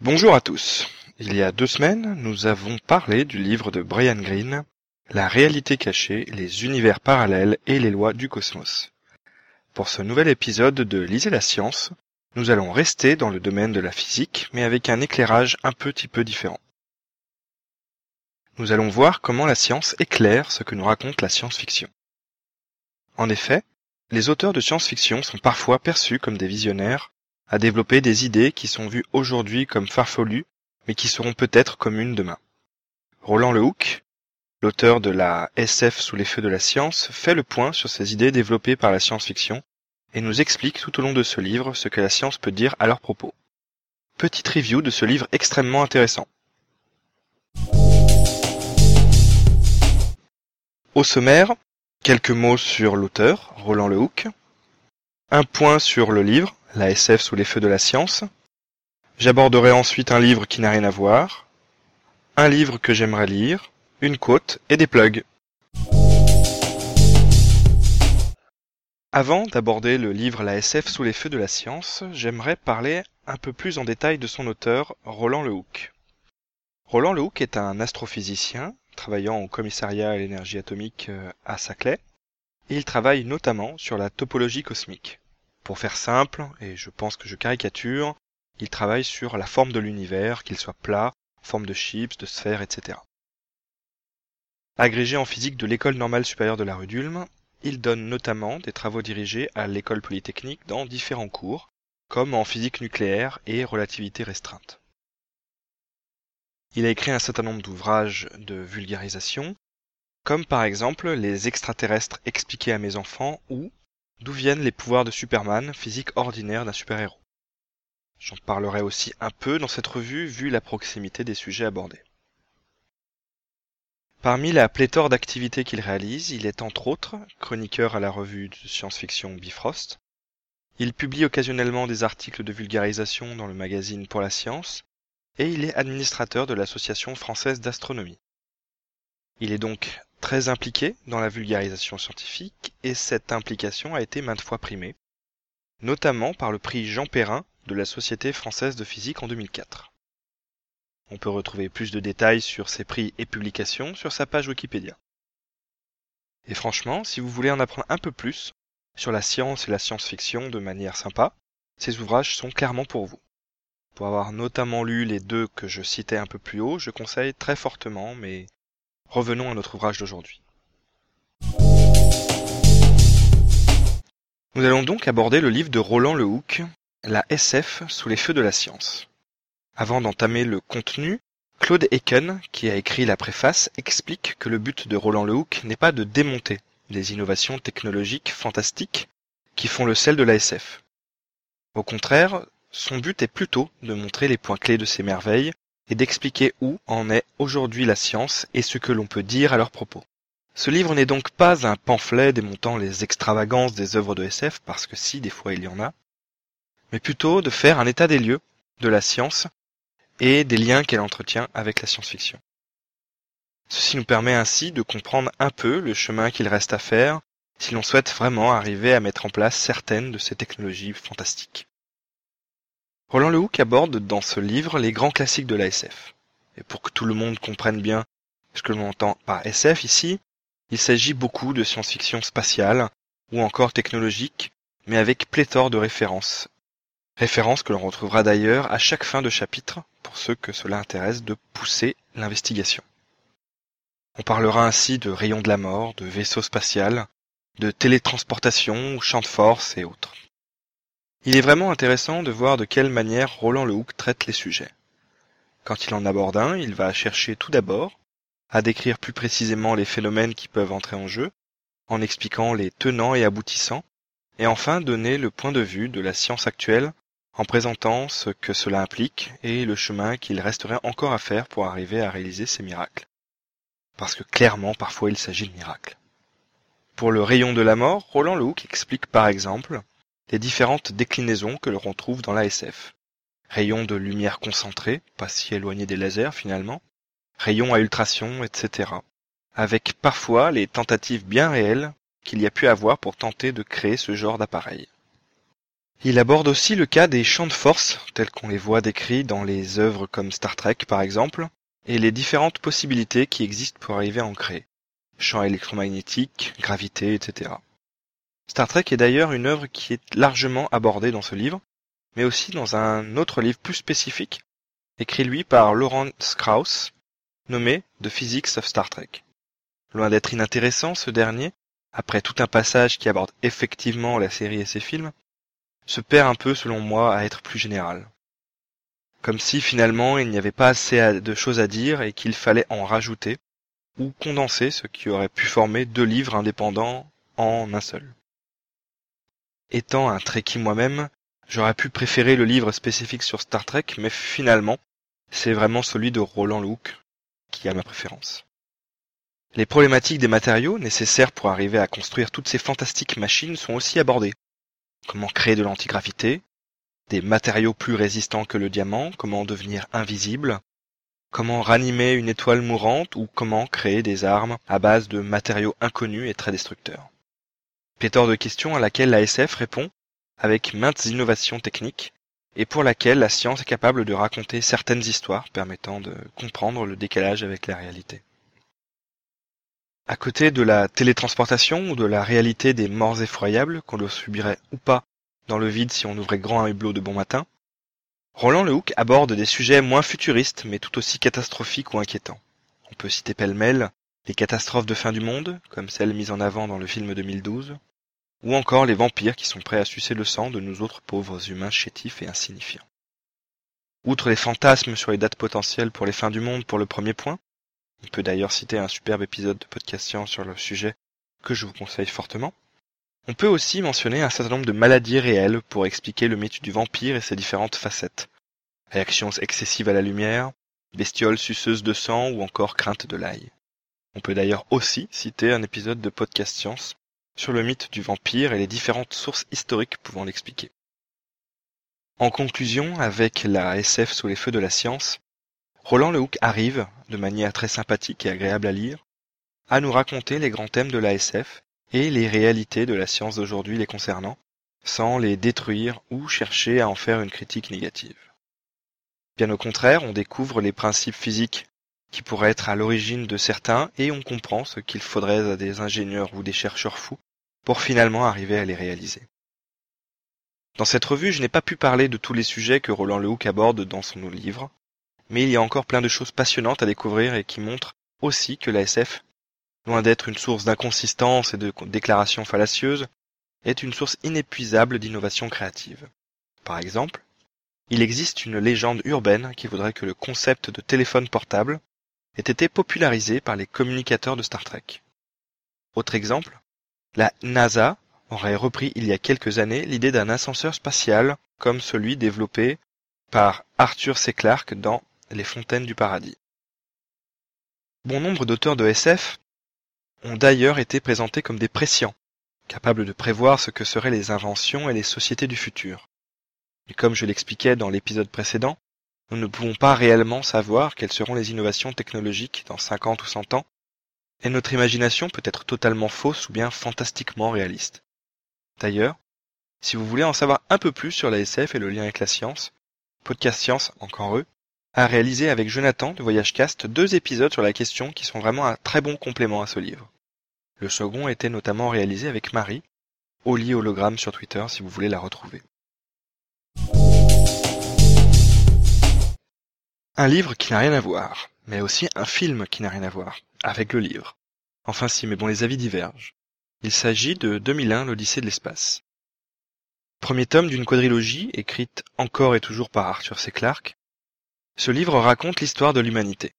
Bonjour à tous. Il y a deux semaines, nous avons parlé du livre de Brian Greene, La réalité cachée, les univers parallèles et les lois du cosmos. Pour ce nouvel épisode de Lisez la science, nous allons rester dans le domaine de la physique, mais avec un éclairage un petit peu différent. Nous allons voir comment la science éclaire ce que nous raconte la science-fiction. En effet, les auteurs de science-fiction sont parfois perçus comme des visionnaires à développer des idées qui sont vues aujourd'hui comme farfelues, mais qui seront peut-être communes demain. Roland Lehoucq, l'auteur de la SF sous les feux de la science, fait le point sur ces idées développées par la science-fiction et nous explique tout au long de ce livre ce que la science peut dire à leur propos. Petite review de ce livre extrêmement intéressant. Au sommaire, quelques mots sur l'auteur, Roland Lehoucq, un point sur le livre, la SF sous les feux de la science, j'aborderai ensuite un livre qui n'a rien à voir, un livre que j'aimerais lire, une quote et des plugs. Avant d'aborder le livre La SF sous les feux de la science, j'aimerais parler un peu plus en détail de son auteur, Roland Lehoucq. Roland Lehoucq est un astrophysicien travaillant au commissariat à l'énergie atomique euh, à Saclay, il travaille notamment sur la topologie cosmique. Pour faire simple, et je pense que je caricature, il travaille sur la forme de l'univers, qu'il soit plat, forme de chips, de sphères, etc. Agrégé en physique de l'école normale supérieure de la rue d'Ulm, il donne notamment des travaux dirigés à l'école polytechnique dans différents cours, comme en physique nucléaire et relativité restreinte. Il a écrit un certain nombre d'ouvrages de vulgarisation, comme par exemple Les extraterrestres expliqués à mes enfants ou D'où viennent les pouvoirs de Superman, physique ordinaire d'un super-héros. J'en parlerai aussi un peu dans cette revue vu la proximité des sujets abordés. Parmi la pléthore d'activités qu'il réalise, il est entre autres chroniqueur à la revue de science-fiction Bifrost. Il publie occasionnellement des articles de vulgarisation dans le magazine Pour la Science, et il est administrateur de l'Association française d'astronomie. Il est donc très impliqué dans la vulgarisation scientifique, et cette implication a été maintes fois primée, notamment par le prix Jean Perrin de la Société française de physique en 2004. On peut retrouver plus de détails sur ses prix et publications sur sa page Wikipédia. Et franchement, si vous voulez en apprendre un peu plus sur la science et la science-fiction de manière sympa, ces ouvrages sont clairement pour vous. Pour avoir notamment lu les deux que je citais un peu plus haut, je conseille très fortement, mais revenons à notre ouvrage d'aujourd'hui. Nous allons donc aborder le livre de Roland Lehoucq, La SF sous les feux de la science. Avant d'entamer le contenu, Claude Eken, qui a écrit la préface, explique que le but de Roland Lehoucq n'est pas de démonter les innovations technologiques fantastiques qui font le sel de la SF. Au contraire, son but est plutôt de montrer les points clés de ces merveilles et d'expliquer où en est aujourd'hui la science et ce que l'on peut dire à leur propos. Ce livre n'est donc pas un pamphlet démontant les extravagances des œuvres de SF, parce que si, des fois il y en a, mais plutôt de faire un état des lieux de la science et des liens qu'elle entretient avec la science-fiction. Ceci nous permet ainsi de comprendre un peu le chemin qu'il reste à faire si l'on souhaite vraiment arriver à mettre en place certaines de ces technologies fantastiques. Roland Lehoucq aborde dans ce livre les grands classiques de la SF. Et pour que tout le monde comprenne bien ce que l'on entend par SF ici, il s'agit beaucoup de science-fiction spatiale ou encore technologique, mais avec pléthore de références référence que l'on retrouvera d'ailleurs à chaque fin de chapitre pour ceux que cela intéresse de pousser l'investigation. On parlera ainsi de rayons de la mort, de vaisseaux spatial, de télétransportation, champ de force et autres. Il est vraiment intéressant de voir de quelle manière Roland Lehoucq traite les sujets. Quand il en aborde un, il va chercher tout d'abord à décrire plus précisément les phénomènes qui peuvent entrer en jeu, en expliquant les tenants et aboutissants, et enfin donner le point de vue de la science actuelle en présentant ce que cela implique et le chemin qu'il resterait encore à faire pour arriver à réaliser ces miracles. Parce que clairement, parfois, il s'agit de miracles. Pour le rayon de la mort, Roland Lehoucq explique par exemple les différentes déclinaisons que l'on trouve dans l'ASF. rayons de lumière concentrée, pas si éloignés des lasers finalement, rayons à ultrasons, etc. Avec parfois les tentatives bien réelles qu'il y a pu avoir pour tenter de créer ce genre d'appareil. Il aborde aussi le cas des champs de force, tels qu'on les voit décrits dans les œuvres comme Star Trek par exemple, et les différentes possibilités qui existent pour arriver à en créer. Champs électromagnétiques, gravité, etc. Star Trek est d'ailleurs une œuvre qui est largement abordée dans ce livre, mais aussi dans un autre livre plus spécifique, écrit lui par Lawrence Krauss, nommé The Physics of Star Trek. Loin d'être inintéressant, ce dernier, après tout un passage qui aborde effectivement la série et ses films, se perd un peu selon moi à être plus général. Comme si finalement il n'y avait pas assez de choses à dire et qu'il fallait en rajouter, ou condenser ce qui aurait pu former deux livres indépendants en un seul. Étant un Trekkie moi-même, j'aurais pu préférer le livre spécifique sur Star Trek, mais finalement, c'est vraiment celui de Roland Luke qui a ma préférence. Les problématiques des matériaux nécessaires pour arriver à construire toutes ces fantastiques machines sont aussi abordées. Comment créer de l'antigravité, des matériaux plus résistants que le diamant, comment devenir invisible, comment ranimer une étoile mourante ou comment créer des armes à base de matériaux inconnus et très destructeurs. Pétor de questions à laquelle la SF répond avec maintes innovations techniques et pour laquelle la science est capable de raconter certaines histoires permettant de comprendre le décalage avec la réalité. À côté de la télétransportation ou de la réalité des morts effroyables qu'on le subirait ou pas dans le vide si on ouvrait grand un hublot de bon matin, Roland Lehoucq aborde des sujets moins futuristes mais tout aussi catastrophiques ou inquiétants. On peut citer pêle-mêle les catastrophes de fin du monde, comme celle mise en avant dans le film 2012, ou encore les vampires qui sont prêts à sucer le sang de nous autres pauvres humains chétifs et insignifiants. Outre les fantasmes sur les dates potentielles pour les fins du monde pour le premier point, on peut d'ailleurs citer un superbe épisode de podcast science sur le sujet que je vous conseille fortement, on peut aussi mentionner un certain nombre de maladies réelles pour expliquer le mythe du vampire et ses différentes facettes. Réactions excessives à la lumière, bestioles suceuses de sang ou encore crainte de l'ail. On peut d'ailleurs aussi citer un épisode de Podcast Science sur le mythe du vampire et les différentes sources historiques pouvant l'expliquer. En conclusion, avec la SF sous les feux de la science, Roland Lehoucq arrive, de manière très sympathique et agréable à lire, à nous raconter les grands thèmes de la SF et les réalités de la science d'aujourd'hui les concernant, sans les détruire ou chercher à en faire une critique négative. Bien au contraire, on découvre les principes physiques qui pourrait être à l'origine de certains, et on comprend ce qu'il faudrait à des ingénieurs ou des chercheurs fous pour finalement arriver à les réaliser. Dans cette revue, je n'ai pas pu parler de tous les sujets que Roland Lehoucq aborde dans son livre, mais il y a encore plein de choses passionnantes à découvrir et qui montrent aussi que la SF, loin d'être une source d'inconsistance et de déclarations fallacieuses, est une source inépuisable d'innovation créative. Par exemple, il existe une légende urbaine qui voudrait que le concept de téléphone portable ait été popularisé par les communicateurs de Star Trek. Autre exemple, la NASA aurait repris il y a quelques années l'idée d'un ascenseur spatial comme celui développé par Arthur C. Clarke dans Les Fontaines du Paradis. Bon nombre d'auteurs de SF ont d'ailleurs été présentés comme des prescients, capables de prévoir ce que seraient les inventions et les sociétés du futur. Mais comme je l'expliquais dans l'épisode précédent, nous ne pouvons pas réellement savoir quelles seront les innovations technologiques dans 50 ou 100 ans, et notre imagination peut être totalement fausse ou bien fantastiquement réaliste. D'ailleurs, si vous voulez en savoir un peu plus sur la SF et le lien avec la science, Podcast Science, encore eux, a réalisé avec Jonathan de Voyage Cast deux épisodes sur la question qui sont vraiment un très bon complément à ce livre. Le second était notamment réalisé avec Marie, Oli Hologramme sur Twitter si vous voulez la retrouver. Un livre qui n'a rien à voir, mais aussi un film qui n'a rien à voir, avec le livre. Enfin si, mais bon, les avis divergent. Il s'agit de 2001, l'Odyssée de l'espace. Premier tome d'une quadrilogie écrite encore et toujours par Arthur C. Clarke, ce livre raconte l'histoire de l'humanité.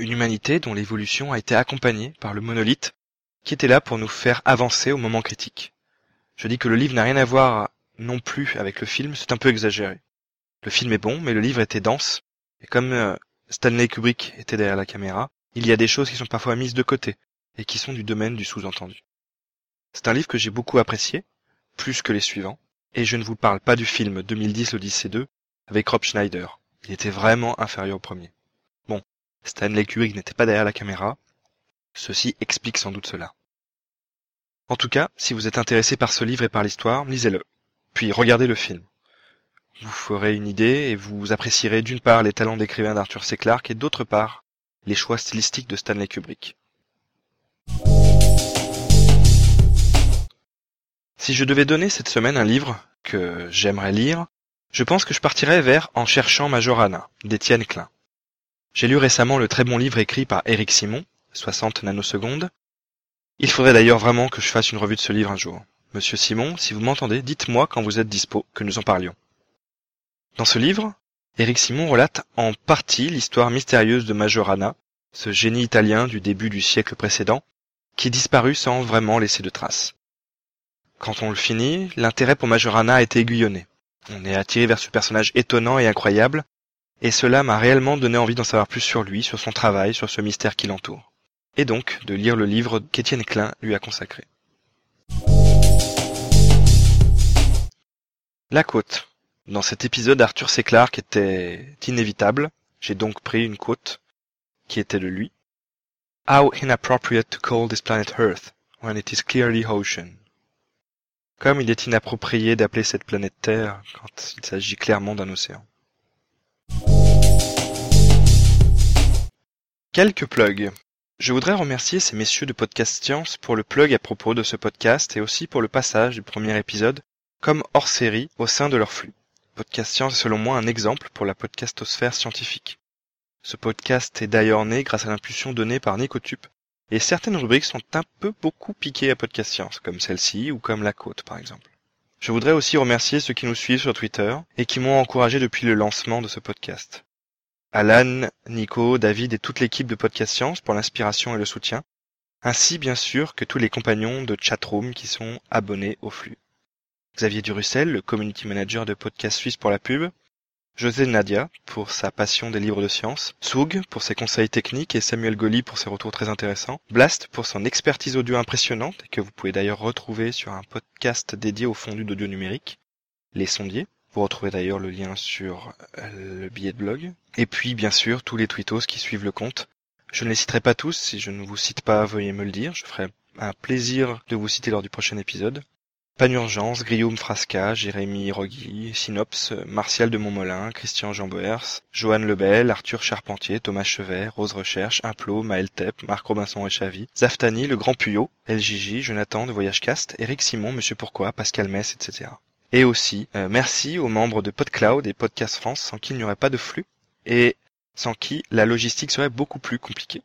Une humanité dont l'évolution a été accompagnée par le monolithe qui était là pour nous faire avancer au moment critique. Je dis que le livre n'a rien à voir non plus avec le film, c'est un peu exagéré. Le film est bon, mais le livre était dense, et comme euh, Stanley Kubrick était derrière la caméra, il y a des choses qui sont parfois mises de côté, et qui sont du domaine du sous-entendu. C'est un livre que j'ai beaucoup apprécié, plus que les suivants, et je ne vous parle pas du film 2010 l'Odyssée 2, avec Rob Schneider. Il était vraiment inférieur au premier. Bon, Stanley Kubrick n'était pas derrière la caméra. Ceci explique sans doute cela. En tout cas, si vous êtes intéressé par ce livre et par l'histoire, lisez-le. Puis regardez le film. Vous ferez une idée et vous apprécierez d'une part les talents d'écrivain d'Arthur C. Clarke et d'autre part les choix stylistiques de Stanley Kubrick. Si je devais donner cette semaine un livre que j'aimerais lire, je pense que je partirais vers En cherchant Majorana, d'Étienne Klein. J'ai lu récemment le très bon livre écrit par Éric Simon, 60 nanosecondes. Il faudrait d'ailleurs vraiment que je fasse une revue de ce livre un jour. Monsieur Simon, si vous m'entendez, dites-moi quand vous êtes dispo, que nous en parlions. Dans ce livre, Éric Simon relate en partie l'histoire mystérieuse de Majorana, ce génie italien du début du siècle précédent, qui disparut sans vraiment laisser de traces. Quand on le finit, l'intérêt pour Majorana a été aiguillonné. On est attiré vers ce personnage étonnant et incroyable, et cela m'a réellement donné envie d'en savoir plus sur lui, sur son travail, sur ce mystère qui l'entoure. Et donc de lire le livre qu'Étienne Klein lui a consacré. La côte. Dans cet épisode, Arthur C. Clarke était inévitable. J'ai donc pris une côte qui était de lui. How inappropriate to call this planet Earth when it is clearly ocean. Comme il est inapproprié d'appeler cette planète Terre quand il s'agit clairement d'un océan. Quelques plugs. Je voudrais remercier ces messieurs de Podcast Science pour le plug à propos de ce podcast et aussi pour le passage du premier épisode comme hors série au sein de leur flux. Podcast Science est selon moi un exemple pour la podcastosphère scientifique. Ce podcast est d'ailleurs né grâce à l'impulsion donnée par Nicotube, et certaines rubriques sont un peu beaucoup piquées à Podcast Science, comme celle-ci ou comme La Côte par exemple. Je voudrais aussi remercier ceux qui nous suivent sur Twitter et qui m'ont encouragé depuis le lancement de ce podcast. Alan, Nico, David et toute l'équipe de Podcast Science pour l'inspiration et le soutien, ainsi bien sûr que tous les compagnons de chatroom qui sont abonnés au flux. Xavier Durussel, le community manager de Podcast Suisse pour la pub, José Nadia pour sa passion des livres de science, Soug pour ses conseils techniques et Samuel Goli pour ses retours très intéressants, Blast pour son expertise audio impressionnante que vous pouvez d'ailleurs retrouver sur un podcast dédié au fondu d'audio numérique, Les Sondiers. Vous retrouvez d'ailleurs le lien sur euh, le billet de blog. Et puis bien sûr tous les tweetos qui suivent le compte. Je ne les citerai pas tous, si je ne vous cite pas, veuillez me le dire, je ferai un plaisir de vous citer lors du prochain épisode. Panurgence, Guillaume Frasca, Jérémy Rogui, Synops, Martial de Montmolin, Christian Jean Boers, Joanne Lebel, Arthur Charpentier, Thomas Chevet, Rose Recherche, Implot, Maël Tep, Marc Robinson et Chavy, Zaftani, Le Grand Puyot, LJJ, Jonathan de Voyage Cast, Eric Simon, Monsieur Pourquoi, Pascal Mess, etc. Et aussi, euh, merci aux membres de PodCloud et Podcast France, sans qui il n'y aurait pas de flux, et sans qui la logistique serait beaucoup plus compliquée.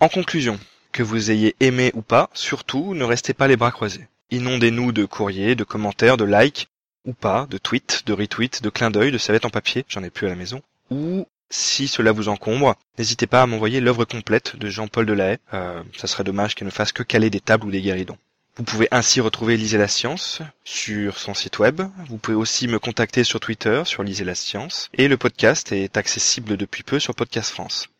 En conclusion, que vous ayez aimé ou pas, surtout, ne restez pas les bras croisés. Inondez-nous de courriers, de commentaires, de likes, ou pas, de tweets, de retweets, de clins d'œil, de serviettes en papier, j'en ai plus à la maison. Ou, si cela vous encombre, n'hésitez pas à m'envoyer l'œuvre complète de Jean-Paul Delahaye. Euh, ça serait dommage qu'il ne fasse que caler des tables ou des guéridons. Vous pouvez ainsi retrouver Lisez la Science sur son site web. Vous pouvez aussi me contacter sur Twitter, sur Lisez la Science. Et le podcast est accessible depuis peu sur Podcast France.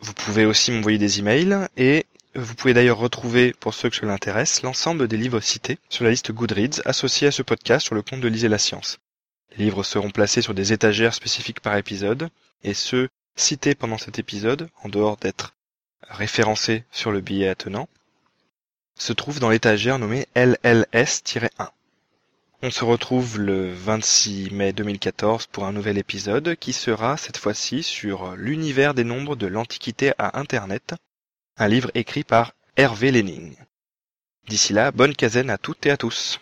Vous pouvez aussi m'envoyer des emails et vous pouvez d'ailleurs retrouver, pour ceux que cela intéresse, l'ensemble des livres cités sur la liste Goodreads associée à ce podcast sur le compte de Lisez la Science. Les livres seront placés sur des étagères spécifiques par épisode, et ceux cités pendant cet épisode, en dehors d'être référencés sur le billet attenant, se trouvent dans l'étagère nommée LLS-1. On se retrouve le 26 mai 2014 pour un nouvel épisode qui sera cette fois-ci sur l'univers des nombres de l'Antiquité à Internet, un livre écrit par Hervé Lenning. D'ici là, bonne quinzaine à toutes et à tous.